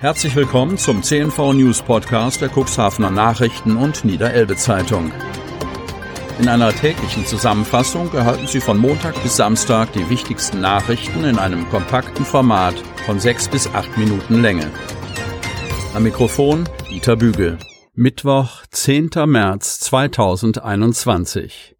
Herzlich willkommen zum CNV News Podcast der Cuxhavener Nachrichten und Niederelbe Zeitung. In einer täglichen Zusammenfassung erhalten Sie von Montag bis Samstag die wichtigsten Nachrichten in einem kompakten Format von sechs bis acht Minuten Länge. Am Mikrofon Dieter Bügel. Mittwoch, 10. März 2021.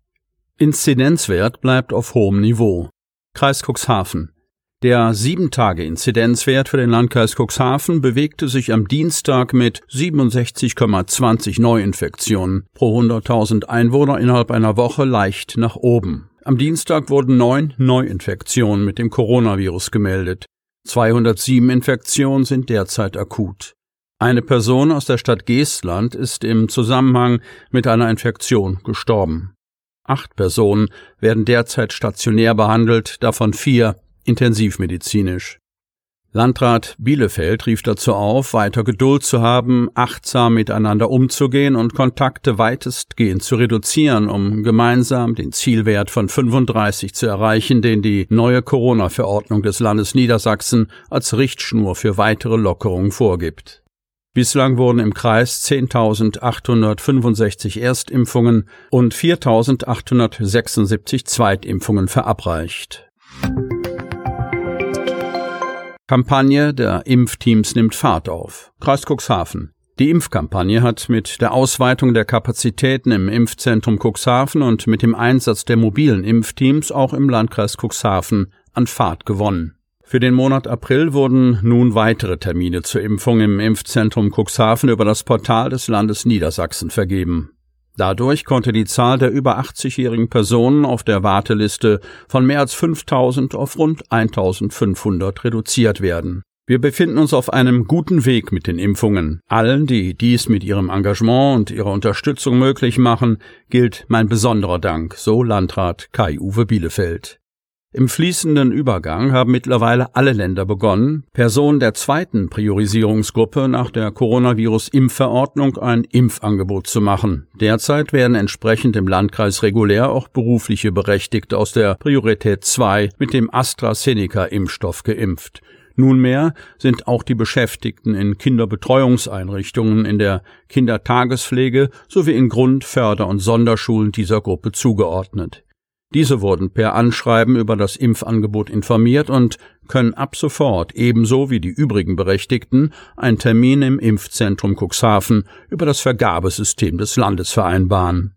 Inzidenzwert bleibt auf hohem Niveau. Kreis Cuxhaven. Der 7-Tage-Inzidenzwert für den Landkreis Cuxhaven bewegte sich am Dienstag mit 67,20 Neuinfektionen pro 100.000 Einwohner innerhalb einer Woche leicht nach oben. Am Dienstag wurden neun Neuinfektionen mit dem Coronavirus gemeldet. 207 Infektionen sind derzeit akut. Eine Person aus der Stadt Geestland ist im Zusammenhang mit einer Infektion gestorben. Acht Personen werden derzeit stationär behandelt, davon vier intensivmedizinisch. Landrat Bielefeld rief dazu auf, weiter Geduld zu haben, achtsam miteinander umzugehen und Kontakte weitestgehend zu reduzieren, um gemeinsam den Zielwert von 35 zu erreichen, den die neue Corona-Verordnung des Landes Niedersachsen als Richtschnur für weitere Lockerungen vorgibt. Bislang wurden im Kreis 10.865 Erstimpfungen und 4.876 Zweitimpfungen verabreicht. Kampagne der Impfteams nimmt Fahrt auf. Kreis Cuxhaven. Die Impfkampagne hat mit der Ausweitung der Kapazitäten im Impfzentrum Cuxhaven und mit dem Einsatz der mobilen Impfteams auch im Landkreis Cuxhaven an Fahrt gewonnen. Für den Monat April wurden nun weitere Termine zur Impfung im Impfzentrum Cuxhaven über das Portal des Landes Niedersachsen vergeben. Dadurch konnte die Zahl der über 80-jährigen Personen auf der Warteliste von mehr als 5000 auf rund 1500 reduziert werden. Wir befinden uns auf einem guten Weg mit den Impfungen. Allen, die dies mit ihrem Engagement und ihrer Unterstützung möglich machen, gilt mein besonderer Dank, so Landrat Kai-Uwe Bielefeld. Im fließenden Übergang haben mittlerweile alle Länder begonnen, Personen der zweiten Priorisierungsgruppe nach der Coronavirus-Impfverordnung ein Impfangebot zu machen. Derzeit werden entsprechend im Landkreis regulär auch berufliche Berechtigte aus der Priorität 2 mit dem AstraZeneca-Impfstoff geimpft. Nunmehr sind auch die Beschäftigten in Kinderbetreuungseinrichtungen, in der Kindertagespflege sowie in Grund-, Förder- und Sonderschulen dieser Gruppe zugeordnet. Diese wurden per Anschreiben über das Impfangebot informiert und können ab sofort ebenso wie die übrigen Berechtigten einen Termin im Impfzentrum Cuxhaven über das Vergabesystem des Landes vereinbaren.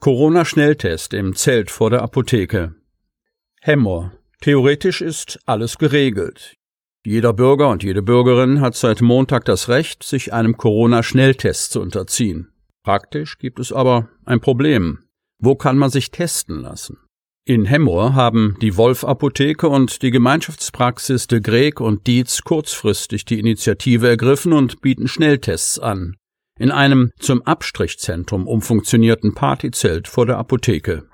Corona-Schnelltest im Zelt vor der Apotheke. Hemmer. Theoretisch ist alles geregelt. Jeder Bürger und jede Bürgerin hat seit Montag das Recht, sich einem Corona-Schnelltest zu unterziehen. Praktisch gibt es aber ein Problem. Wo kann man sich testen lassen? In Hemmoor haben die Wolf Apotheke und die Gemeinschaftspraxis de Greg und Dietz kurzfristig die Initiative ergriffen und bieten Schnelltests an. In einem zum Abstrichzentrum umfunktionierten Partyzelt vor der Apotheke.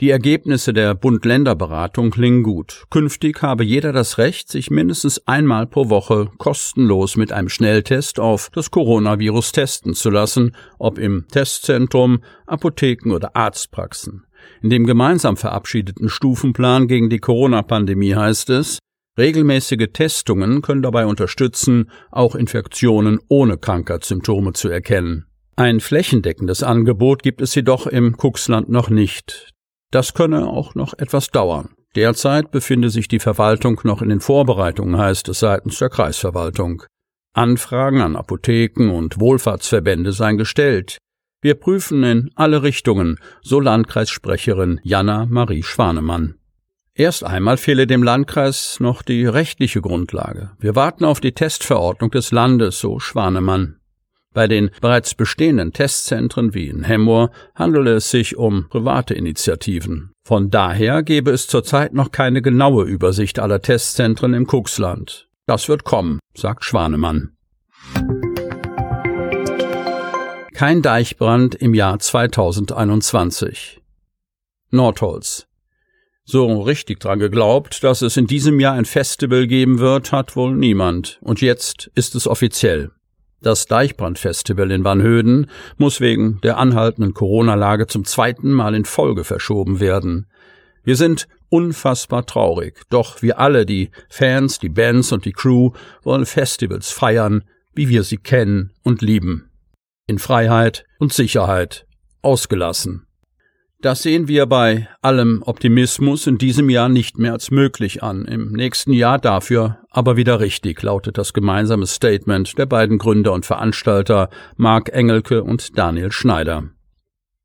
Die Ergebnisse der Bund-Länder-Beratung klingen gut. Künftig habe jeder das Recht, sich mindestens einmal pro Woche kostenlos mit einem Schnelltest auf das Coronavirus testen zu lassen, ob im Testzentrum, Apotheken oder Arztpraxen. In dem gemeinsam verabschiedeten Stufenplan gegen die Corona-Pandemie heißt es, regelmäßige Testungen können dabei unterstützen, auch Infektionen ohne Krankheitssymptome zu erkennen. Ein flächendeckendes Angebot gibt es jedoch im Kuxland noch nicht. Das könne auch noch etwas dauern. Derzeit befinde sich die Verwaltung noch in den Vorbereitungen, heißt es seitens der Kreisverwaltung. Anfragen an Apotheken und Wohlfahrtsverbände seien gestellt. Wir prüfen in alle Richtungen, so Landkreissprecherin Jana Marie Schwanemann. Erst einmal fehle dem Landkreis noch die rechtliche Grundlage. Wir warten auf die Testverordnung des Landes, so Schwanemann. Bei den bereits bestehenden Testzentren wie in Hemmoor handele es sich um private Initiativen. Von daher gebe es zurzeit noch keine genaue Übersicht aller Testzentren im Kuxland. Das wird kommen, sagt Schwanemann. Kein Deichbrand im Jahr 2021. Nordholz. So richtig dran geglaubt, dass es in diesem Jahr ein Festival geben wird, hat wohl niemand. Und jetzt ist es offiziell. Das Deichbrandfestival in Vanhöden muss wegen der anhaltenden Corona-Lage zum zweiten Mal in Folge verschoben werden. Wir sind unfassbar traurig, doch wir alle, die Fans, die Bands und die Crew, wollen Festivals feiern, wie wir sie kennen und lieben. In Freiheit und Sicherheit, ausgelassen. Das sehen wir bei allem Optimismus in diesem Jahr nicht mehr als möglich an, im nächsten Jahr dafür aber wieder richtig, lautet das gemeinsame Statement der beiden Gründer und Veranstalter Marc Engelke und Daniel Schneider.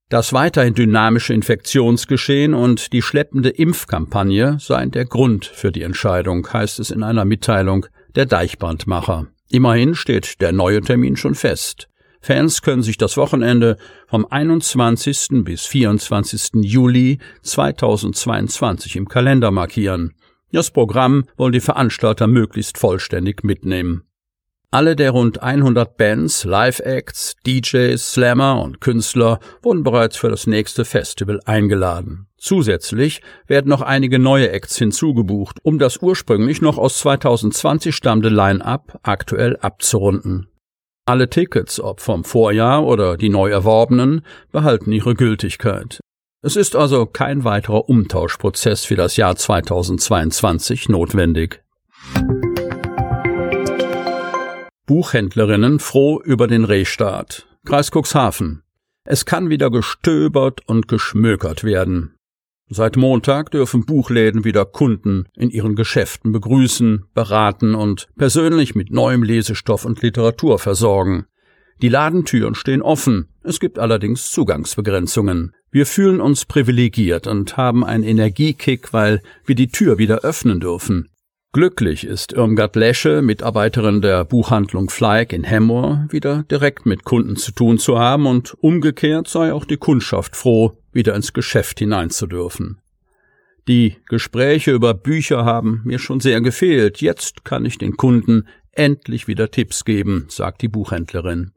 Das weiterhin dynamische Infektionsgeschehen und die schleppende Impfkampagne seien der Grund für die Entscheidung, heißt es in einer Mitteilung der Deichbrandmacher. Immerhin steht der neue Termin schon fest. Fans können sich das Wochenende vom 21. bis 24. Juli 2022 im Kalender markieren. Das Programm wollen die Veranstalter möglichst vollständig mitnehmen. Alle der rund 100 Bands, Live-Acts, DJs, Slammer und Künstler wurden bereits für das nächste Festival eingeladen. Zusätzlich werden noch einige neue Acts hinzugebucht, um das ursprünglich noch aus 2020 stammende Line-up aktuell abzurunden. Alle Tickets, ob vom Vorjahr oder die neu erworbenen, behalten ihre Gültigkeit. Es ist also kein weiterer Umtauschprozess für das Jahr 2022 notwendig. Buchhändlerinnen froh über den Rehstart. Kreis Cuxhaven. Es kann wieder gestöbert und geschmökert werden. Seit Montag dürfen Buchläden wieder Kunden in ihren Geschäften begrüßen, beraten und persönlich mit neuem Lesestoff und Literatur versorgen. Die Ladentüren stehen offen, es gibt allerdings Zugangsbegrenzungen. Wir fühlen uns privilegiert und haben einen Energiekick, weil wir die Tür wieder öffnen dürfen. Glücklich ist Irmgard Lesche, Mitarbeiterin der Buchhandlung Fleig in Hemmoor, wieder direkt mit Kunden zu tun zu haben und umgekehrt sei auch die Kundschaft froh, wieder ins Geschäft hinein zu dürfen. Die Gespräche über Bücher haben mir schon sehr gefehlt. Jetzt kann ich den Kunden endlich wieder Tipps geben, sagt die Buchhändlerin.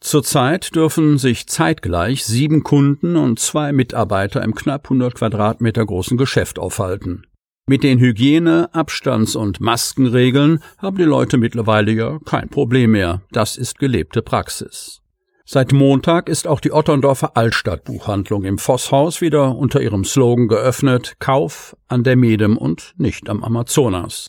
Zurzeit dürfen sich zeitgleich sieben Kunden und zwei Mitarbeiter im knapp 100 Quadratmeter großen Geschäft aufhalten. Mit den Hygiene-, Abstands- und Maskenregeln haben die Leute mittlerweile ja kein Problem mehr. Das ist gelebte Praxis. Seit Montag ist auch die Otterndorfer Altstadtbuchhandlung im Vosshaus wieder unter ihrem Slogan geöffnet Kauf an der Medem und nicht am Amazonas.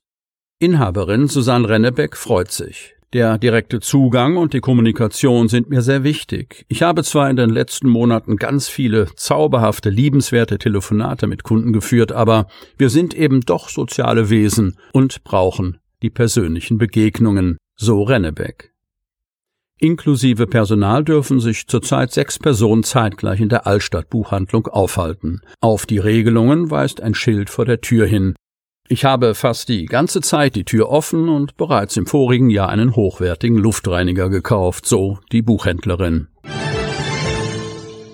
Inhaberin Susanne Rennebeck freut sich. Der direkte Zugang und die Kommunikation sind mir sehr wichtig. Ich habe zwar in den letzten Monaten ganz viele zauberhafte, liebenswerte Telefonate mit Kunden geführt, aber wir sind eben doch soziale Wesen und brauchen die persönlichen Begegnungen, so Rennebeck. Inklusive Personal dürfen sich zurzeit sechs Personen zeitgleich in der Altstadtbuchhandlung aufhalten. Auf die Regelungen weist ein Schild vor der Tür hin. Ich habe fast die ganze Zeit die Tür offen und bereits im vorigen Jahr einen hochwertigen Luftreiniger gekauft, so die Buchhändlerin.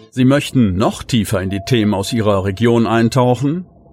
Sie möchten noch tiefer in die Themen aus Ihrer Region eintauchen?